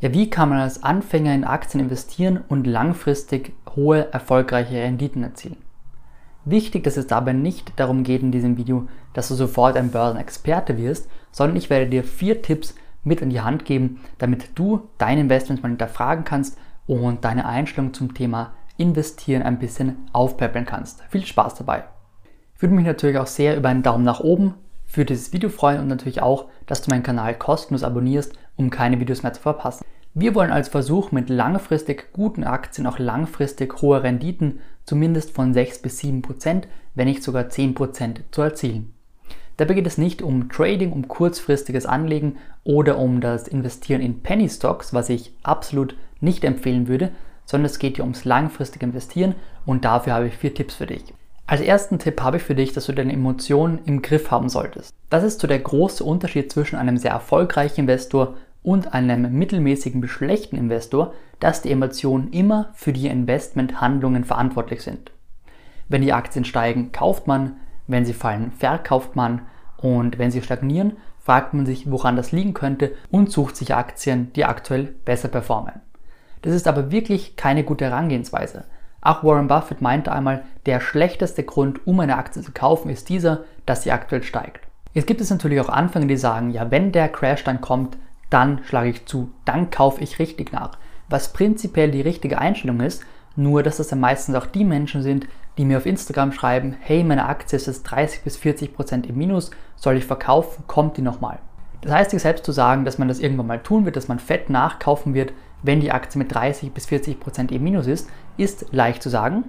Ja, wie kann man als Anfänger in Aktien investieren und langfristig hohe, erfolgreiche Renditen erzielen? Wichtig, dass es dabei nicht darum geht in diesem Video, dass du sofort ein Börsenexperte wirst, sondern ich werde dir vier Tipps mit an die Hand geben, damit du deine Investments mal hinterfragen kannst und deine Einstellung zum Thema Investieren ein bisschen aufpäppeln kannst. Viel Spaß dabei! Ich würde mich natürlich auch sehr über einen Daumen nach oben für dieses Video freuen und natürlich auch, dass du meinen Kanal kostenlos abonnierst, um keine Videos mehr zu verpassen. Wir wollen als Versuch mit langfristig guten Aktien auch langfristig hohe Renditen, zumindest von 6 bis 7 Prozent, wenn nicht sogar 10 Prozent zu erzielen. Dabei geht es nicht um Trading, um kurzfristiges Anlegen oder um das Investieren in Penny Stocks, was ich absolut nicht empfehlen würde, sondern es geht hier ums langfristige Investieren und dafür habe ich vier Tipps für dich. Als ersten Tipp habe ich für dich, dass du deine Emotionen im Griff haben solltest. Das ist so der große Unterschied zwischen einem sehr erfolgreichen Investor und einem mittelmäßigen bis schlechten Investor, dass die Emotionen immer für die Investmenthandlungen verantwortlich sind. Wenn die Aktien steigen, kauft man, wenn sie fallen, verkauft man und wenn sie stagnieren, fragt man sich, woran das liegen könnte und sucht sich Aktien, die aktuell besser performen. Das ist aber wirklich keine gute Herangehensweise. Auch Warren Buffett meinte einmal, der schlechteste Grund, um eine Aktie zu kaufen, ist dieser, dass sie aktuell steigt. Jetzt gibt es natürlich auch Anfänger, die sagen, ja, wenn der Crash dann kommt, dann schlage ich zu, dann kaufe ich richtig nach. Was prinzipiell die richtige Einstellung ist, nur dass das dann meistens auch die Menschen sind, die mir auf Instagram schreiben, hey, meine Aktie ist jetzt 30 bis 40 Prozent im Minus, soll ich verkaufen, kommt die nochmal. Das heißt, sich selbst zu sagen, dass man das irgendwann mal tun wird, dass man fett nachkaufen wird, wenn die Aktie mit 30 bis 40 Prozent im Minus ist, ist leicht zu sagen.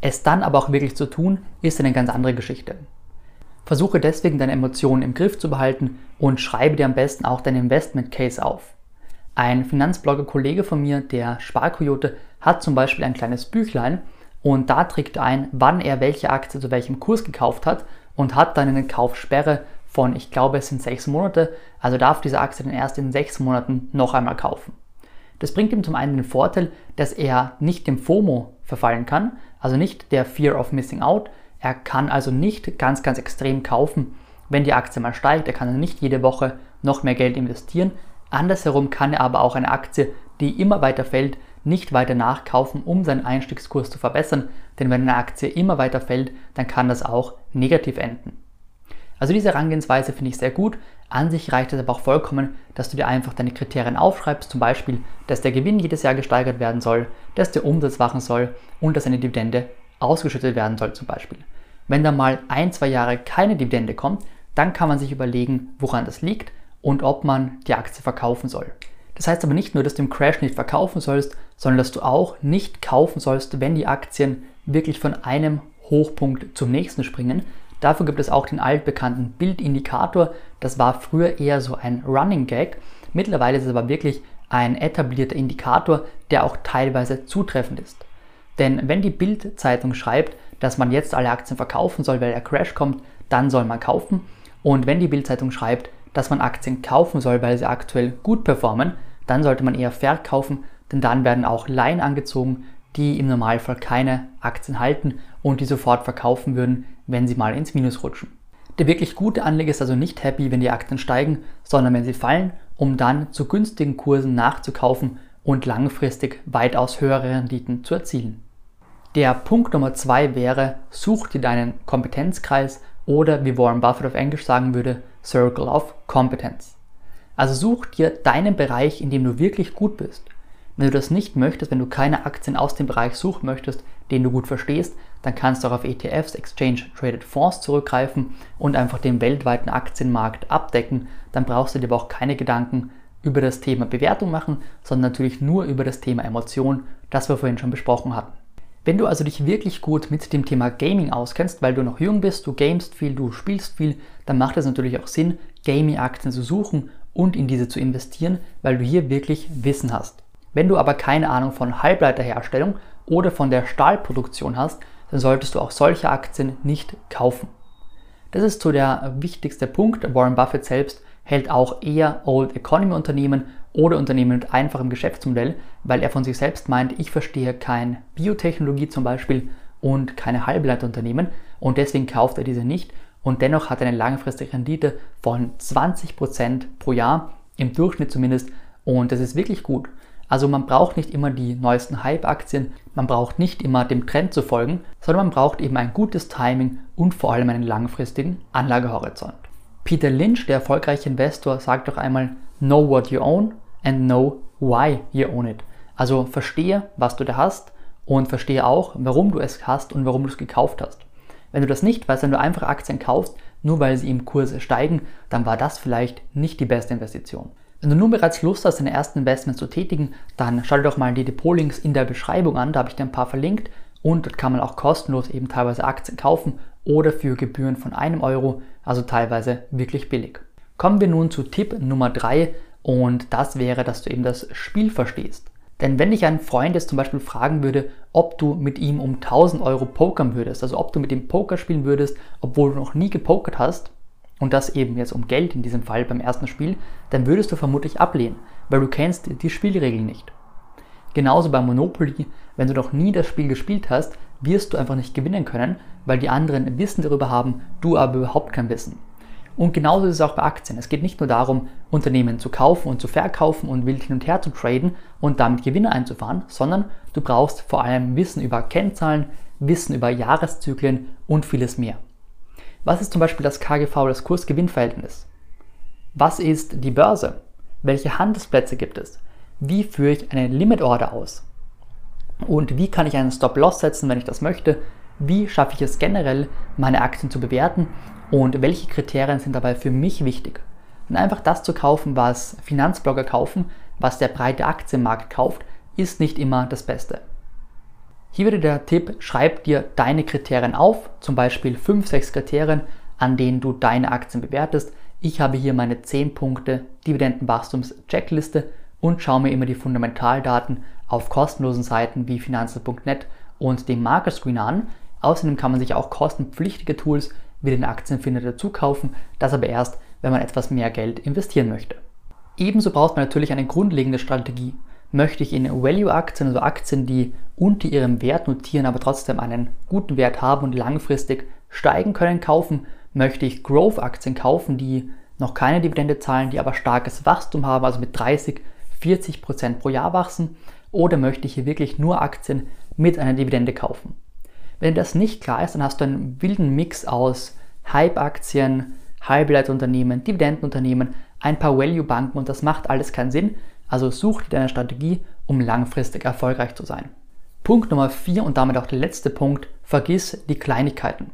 Es dann aber auch wirklich zu tun, ist eine ganz andere Geschichte. Versuche deswegen deine Emotionen im Griff zu behalten und schreibe dir am besten auch deinen Investment Case auf. Ein Finanzblogger-Kollege von mir, der Sparkoyote, hat zum Beispiel ein kleines Büchlein und da trägt er ein, wann er welche Aktie zu welchem Kurs gekauft hat und hat dann eine Kaufsperre von, ich glaube, es sind sechs Monate, also darf diese Aktie dann erst in sechs Monaten noch einmal kaufen. Das bringt ihm zum einen den Vorteil, dass er nicht dem FOMO verfallen kann, also nicht der Fear of Missing Out. Er kann also nicht ganz, ganz extrem kaufen, wenn die Aktie mal steigt. Er kann also nicht jede Woche noch mehr Geld investieren. Andersherum kann er aber auch eine Aktie, die immer weiter fällt, nicht weiter nachkaufen, um seinen Einstiegskurs zu verbessern. Denn wenn eine Aktie immer weiter fällt, dann kann das auch negativ enden. Also diese Herangehensweise finde ich sehr gut. An sich reicht es aber auch vollkommen, dass du dir einfach deine Kriterien aufschreibst, zum Beispiel, dass der Gewinn jedes Jahr gesteigert werden soll, dass der Umsatz wachen soll und dass eine Dividende ausgeschüttet werden soll zum Beispiel. Wenn da mal ein, zwei Jahre keine Dividende kommt, dann kann man sich überlegen, woran das liegt und ob man die Aktie verkaufen soll. Das heißt aber nicht nur, dass du im Crash nicht verkaufen sollst, sondern dass du auch nicht kaufen sollst, wenn die Aktien wirklich von einem Hochpunkt zum nächsten springen, Dafür gibt es auch den altbekannten Bildindikator. Das war früher eher so ein Running Gag. Mittlerweile ist es aber wirklich ein etablierter Indikator, der auch teilweise zutreffend ist. Denn wenn die Bild-Zeitung schreibt, dass man jetzt alle Aktien verkaufen soll, weil der Crash kommt, dann soll man kaufen. Und wenn die Bild-Zeitung schreibt, dass man Aktien kaufen soll, weil sie aktuell gut performen, dann sollte man eher verkaufen, denn dann werden auch Laien angezogen, die im Normalfall keine Aktien halten und die sofort verkaufen würden, wenn sie mal ins Minus rutschen. Der wirklich gute Anleger ist also nicht happy, wenn die Aktien steigen, sondern wenn sie fallen, um dann zu günstigen Kursen nachzukaufen und langfristig weitaus höhere Renditen zu erzielen. Der Punkt Nummer zwei wäre, such dir deinen Kompetenzkreis oder wie Warren Buffett auf Englisch sagen würde, Circle of Competence. Also such dir deinen Bereich, in dem du wirklich gut bist. Wenn du das nicht möchtest, wenn du keine Aktien aus dem Bereich suchen möchtest, den du gut verstehst, dann kannst du auch auf ETFs, Exchange Traded Fonds zurückgreifen und einfach den weltweiten Aktienmarkt abdecken. Dann brauchst du dir aber auch keine Gedanken über das Thema Bewertung machen, sondern natürlich nur über das Thema Emotion, das wir vorhin schon besprochen hatten. Wenn du also dich wirklich gut mit dem Thema Gaming auskennst, weil du noch jung bist, du gamest viel, du spielst viel, dann macht es natürlich auch Sinn, Gaming-Aktien zu suchen und in diese zu investieren, weil du hier wirklich Wissen hast. Wenn du aber keine Ahnung von Halbleiterherstellung oder von der Stahlproduktion hast, dann solltest du auch solche Aktien nicht kaufen. Das ist so der wichtigste Punkt. Warren Buffett selbst hält auch eher Old Economy Unternehmen oder Unternehmen mit einfachem Geschäftsmodell, weil er von sich selbst meint, ich verstehe kein Biotechnologie zum Beispiel und keine Halbleiterunternehmen und deswegen kauft er diese nicht und dennoch hat er eine langfristige Rendite von 20% pro Jahr, im Durchschnitt zumindest Und das ist wirklich gut. Also man braucht nicht immer die neuesten Hype-Aktien, man braucht nicht immer dem Trend zu folgen, sondern man braucht eben ein gutes Timing und vor allem einen langfristigen Anlagehorizont. Peter Lynch, der erfolgreiche Investor, sagt doch einmal, know what you own and know why you own it. Also verstehe, was du da hast und verstehe auch, warum du es hast und warum du es gekauft hast. Wenn du das nicht weißt, wenn du einfach Aktien kaufst, nur weil sie im Kurs steigen, dann war das vielleicht nicht die beste Investition. Wenn du nun bereits Lust hast, deine ersten Investments zu tätigen, dann schau dir doch mal die Depotlinks in der Beschreibung an, da habe ich dir ein paar verlinkt und dort kann man auch kostenlos eben teilweise Aktien kaufen oder für Gebühren von einem Euro, also teilweise wirklich billig. Kommen wir nun zu Tipp Nummer 3 und das wäre, dass du eben das Spiel verstehst. Denn wenn dich ein Freund jetzt zum Beispiel fragen würde, ob du mit ihm um 1000 Euro pokern würdest, also ob du mit ihm Poker spielen würdest, obwohl du noch nie gepokert hast, und das eben jetzt um Geld in diesem Fall beim ersten Spiel, dann würdest du vermutlich ablehnen, weil du kennst die Spielregeln nicht. Genauso bei Monopoly, wenn du noch nie das Spiel gespielt hast, wirst du einfach nicht gewinnen können, weil die anderen Wissen darüber haben, du aber überhaupt kein Wissen. Und genauso ist es auch bei Aktien. Es geht nicht nur darum, Unternehmen zu kaufen und zu verkaufen und wild hin und her zu traden und damit Gewinne einzufahren, sondern du brauchst vor allem Wissen über Kennzahlen, Wissen über Jahreszyklen und vieles mehr. Was ist zum Beispiel das KGV, das Kurs-Gewinn-Verhältnis? Was ist die Börse? Welche Handelsplätze gibt es? Wie führe ich eine Limit-Order aus? Und wie kann ich einen Stop-Loss setzen, wenn ich das möchte? Wie schaffe ich es generell, meine Aktien zu bewerten? Und welche Kriterien sind dabei für mich wichtig? Und einfach das zu kaufen, was Finanzblogger kaufen, was der breite Aktienmarkt kauft, ist nicht immer das Beste. Hier wieder der Tipp, schreib dir deine Kriterien auf, zum Beispiel 5, 6 Kriterien, an denen du deine Aktien bewertest. Ich habe hier meine 10 Punkte Dividendenwachstums-Checkliste und schaue mir immer die Fundamentaldaten auf kostenlosen Seiten wie finanzen.net und dem Market Screen an. Außerdem kann man sich auch kostenpflichtige Tools wie den Aktienfinder dazu kaufen, das aber erst, wenn man etwas mehr Geld investieren möchte. Ebenso braucht man natürlich eine grundlegende Strategie möchte ich in Value-Aktien, also Aktien, die unter ihrem Wert notieren, aber trotzdem einen guten Wert haben und langfristig steigen können, kaufen. Möchte ich Growth-Aktien kaufen, die noch keine Dividende zahlen, die aber starkes Wachstum haben, also mit 30, 40 Prozent pro Jahr wachsen. Oder möchte ich hier wirklich nur Aktien mit einer Dividende kaufen? Wenn das nicht klar ist, dann hast du einen wilden Mix aus Hype-Aktien, Halbleitunternehmen, Dividendenunternehmen, ein paar Value-Banken und das macht alles keinen Sinn, also such dir deine Strategie, um langfristig erfolgreich zu sein. Punkt Nummer 4 und damit auch der letzte Punkt, vergiss die Kleinigkeiten.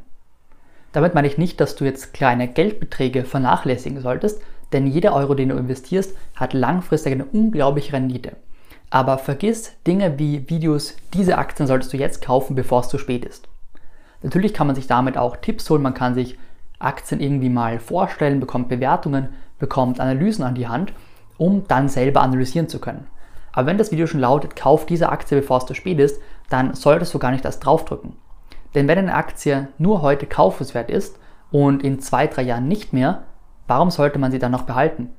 Damit meine ich nicht, dass du jetzt kleine Geldbeträge vernachlässigen solltest, denn jeder Euro, den du investierst, hat langfristig eine unglaubliche Rendite. Aber vergiss Dinge wie Videos, diese Aktien solltest du jetzt kaufen, bevor es zu spät ist. Natürlich kann man sich damit auch Tipps holen, man kann sich Aktien irgendwie mal vorstellen, bekommt Bewertungen, bekommt Analysen an die Hand um dann selber analysieren zu können. Aber wenn das Video schon lautet, kauf diese Aktie bevor es zu spät ist, dann solltest du gar nicht das draufdrücken. Denn wenn eine Aktie nur heute kaufenswert ist und in zwei, drei Jahren nicht mehr, warum sollte man sie dann noch behalten?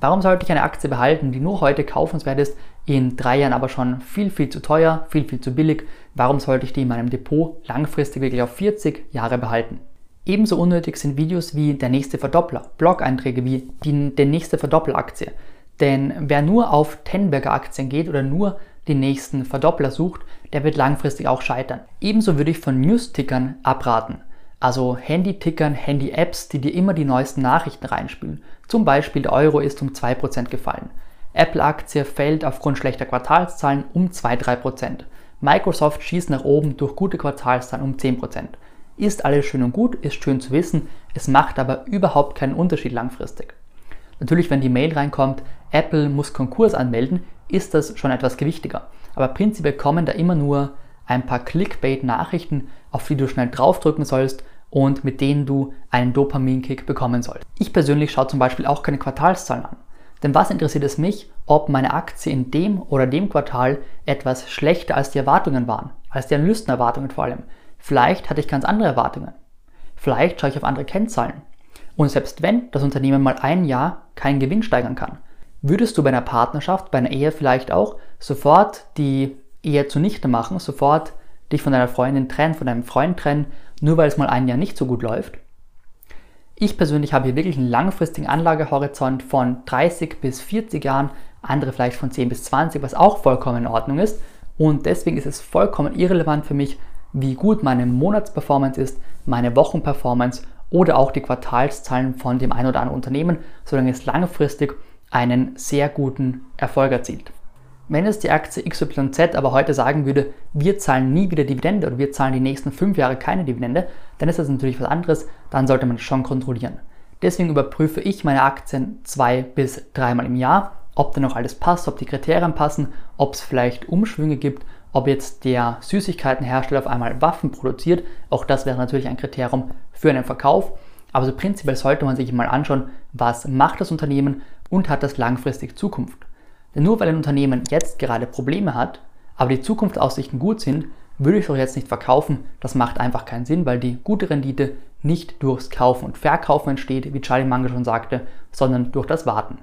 Warum sollte ich eine Aktie behalten, die nur heute kaufenswert ist, in drei Jahren aber schon viel, viel zu teuer, viel, viel zu billig? Warum sollte ich die in meinem Depot langfristig wirklich auf 40 Jahre behalten? Ebenso unnötig sind Videos wie der nächste Verdoppler, Blog-Einträge wie die, der nächste Verdoppelaktie. Denn wer nur auf Tenberger Aktien geht oder nur den nächsten Verdoppler sucht, der wird langfristig auch scheitern. Ebenso würde ich von News-Tickern abraten. Also Handy-Tickern, Handy-Apps, die dir immer die neuesten Nachrichten reinspülen. Zum Beispiel der Euro ist um 2% gefallen. Apple-Aktie fällt aufgrund schlechter Quartalszahlen um 2-3%. Microsoft schießt nach oben durch gute Quartalszahlen um 10%. Ist alles schön und gut, ist schön zu wissen, es macht aber überhaupt keinen Unterschied langfristig. Natürlich, wenn die Mail reinkommt, Apple muss Konkurs anmelden, ist das schon etwas gewichtiger. Aber prinzipiell kommen da immer nur ein paar Clickbait-Nachrichten, auf die du schnell draufdrücken sollst und mit denen du einen Dopaminkick bekommen sollst. Ich persönlich schaue zum Beispiel auch keine Quartalszahlen an. Denn was interessiert es mich, ob meine Aktie in dem oder dem Quartal etwas schlechter als die Erwartungen waren, als die Analystenerwartungen vor allem. Vielleicht hatte ich ganz andere Erwartungen. Vielleicht schaue ich auf andere Kennzahlen. Und selbst wenn das Unternehmen mal ein Jahr keinen Gewinn steigern kann, würdest du bei einer Partnerschaft, bei einer Ehe vielleicht auch sofort die Ehe zunichte machen, sofort dich von deiner Freundin trennen, von deinem Freund trennen, nur weil es mal ein Jahr nicht so gut läuft? Ich persönlich habe hier wirklich einen langfristigen Anlagehorizont von 30 bis 40 Jahren, andere vielleicht von 10 bis 20, was auch vollkommen in Ordnung ist. Und deswegen ist es vollkommen irrelevant für mich, wie gut meine Monatsperformance ist, meine Wochenperformance oder auch die Quartalszahlen von dem ein oder anderen Unternehmen, solange es langfristig einen sehr guten Erfolg erzielt. Wenn es die Aktie XYZ aber heute sagen würde, wir zahlen nie wieder Dividende oder wir zahlen die nächsten fünf Jahre keine Dividende, dann ist das natürlich was anderes, dann sollte man schon kontrollieren. Deswegen überprüfe ich meine Aktien zwei bis dreimal im Jahr, ob da noch alles passt, ob die Kriterien passen, ob es vielleicht Umschwünge gibt, ob jetzt der Süßigkeitenhersteller auf einmal Waffen produziert. Auch das wäre natürlich ein Kriterium für einen Verkauf. Aber so prinzipiell sollte man sich mal anschauen, was macht das Unternehmen und hat das langfristig Zukunft. Denn nur weil ein Unternehmen jetzt gerade Probleme hat, aber die Zukunftsaussichten gut sind, würde ich doch jetzt nicht verkaufen. Das macht einfach keinen Sinn, weil die gute Rendite nicht durchs Kaufen und Verkaufen entsteht, wie Charlie Munger schon sagte, sondern durch das Warten.